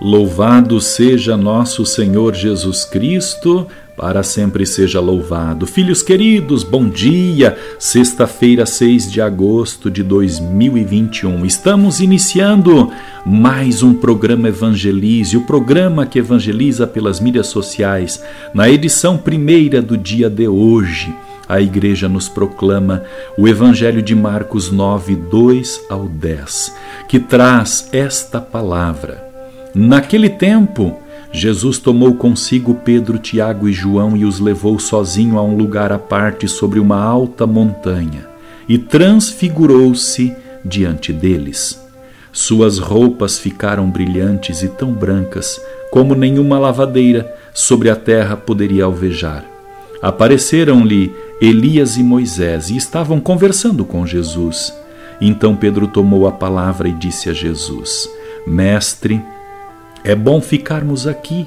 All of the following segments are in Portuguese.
Louvado seja nosso Senhor Jesus Cristo para sempre seja louvado. Filhos queridos, bom dia! Sexta-feira, 6 de agosto de 2021. Estamos iniciando mais um programa Evangelize, o programa que evangeliza pelas mídias sociais. Na edição primeira do dia de hoje, a igreja nos proclama o Evangelho de Marcos 9, 2 ao 10, que traz esta palavra. Naquele tempo, Jesus tomou consigo Pedro, Tiago e João e os levou sozinho a um lugar à parte sobre uma alta montanha e transfigurou-se diante deles. Suas roupas ficaram brilhantes e tão brancas como nenhuma lavadeira sobre a terra poderia alvejar. Apareceram-lhe Elias e Moisés e estavam conversando com Jesus. Então Pedro tomou a palavra e disse a Jesus: Mestre, é bom ficarmos aqui.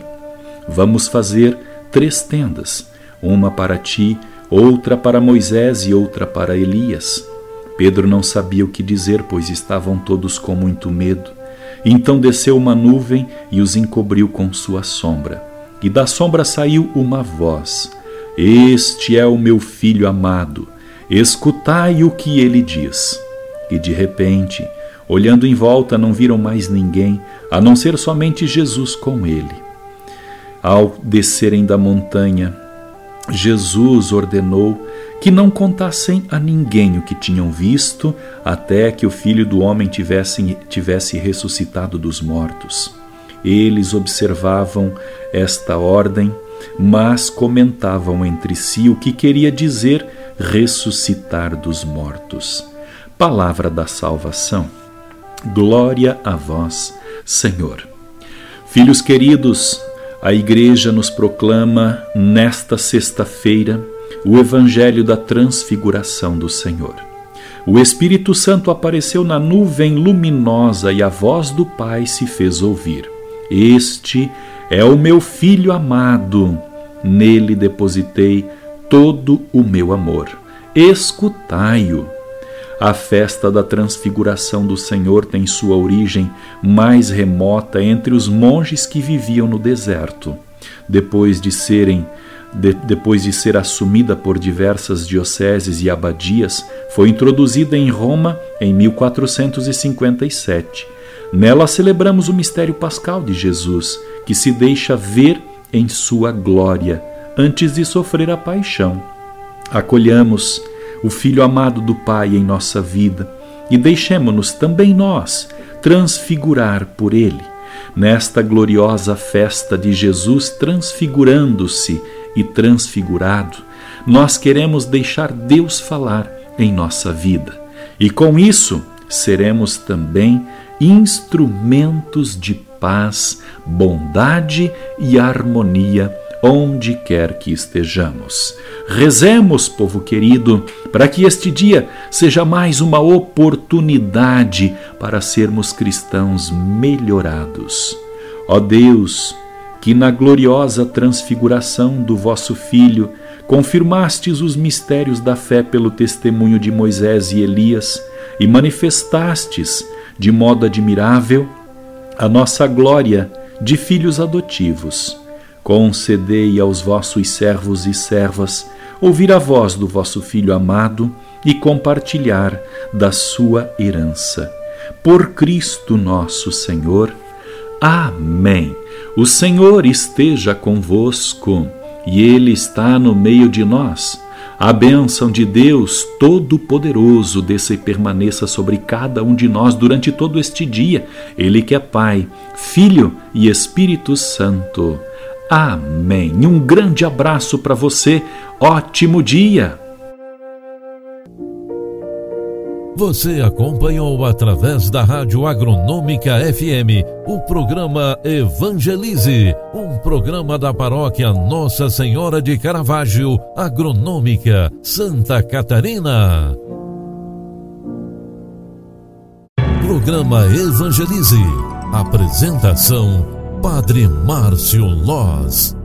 Vamos fazer três tendas: uma para ti, outra para Moisés e outra para Elias. Pedro não sabia o que dizer, pois estavam todos com muito medo. Então desceu uma nuvem e os encobriu com sua sombra. E da sombra saiu uma voz: Este é o meu filho amado, escutai o que ele diz. E de repente, Olhando em volta, não viram mais ninguém, a não ser somente Jesus com ele. Ao descerem da montanha, Jesus ordenou que não contassem a ninguém o que tinham visto, até que o filho do homem tivesse, tivesse ressuscitado dos mortos. Eles observavam esta ordem, mas comentavam entre si o que queria dizer ressuscitar dos mortos. Palavra da salvação. Glória a vós, Senhor. Filhos queridos, a Igreja nos proclama nesta sexta-feira o Evangelho da Transfiguração do Senhor. O Espírito Santo apareceu na nuvem luminosa e a voz do Pai se fez ouvir. Este é o meu filho amado, nele depositei todo o meu amor. Escutai-o. A festa da transfiguração do Senhor tem sua origem mais remota entre os monges que viviam no deserto. Depois de serem de, depois de ser assumida por diversas dioceses e abadias, foi introduzida em Roma em 1457. Nela celebramos o mistério pascal de Jesus, que se deixa ver em sua glória antes de sofrer a paixão. Acolhamos o Filho amado do Pai em nossa vida e deixemo-nos também nós transfigurar por Ele, nesta gloriosa festa de Jesus transfigurando-se e transfigurado. Nós queremos deixar Deus falar em nossa vida e com isso seremos também instrumentos de paz, bondade e harmonia onde quer que estejamos. Rezemos, povo querido, para que este dia seja mais uma oportunidade para sermos cristãos melhorados. Ó Deus, que na gloriosa transfiguração do vosso Filho confirmastes os mistérios da fé pelo testemunho de Moisés e Elias e manifestastes de modo admirável a nossa glória de filhos adotivos Concedei aos vossos servos e servas ouvir a voz do vosso Filho amado e compartilhar da sua herança. Por Cristo nosso Senhor. Amém. O Senhor esteja convosco e Ele está no meio de nós. A bênção de Deus Todo-Poderoso desça e permaneça sobre cada um de nós durante todo este dia. Ele que é Pai, Filho e Espírito Santo. Amém. Um grande abraço para você. Ótimo dia. Você acompanhou através da Rádio Agronômica FM o programa Evangelize, um programa da paróquia Nossa Senhora de Caravaggio, Agronômica, Santa Catarina. Programa Evangelize. Apresentação Padre Márcio Loz.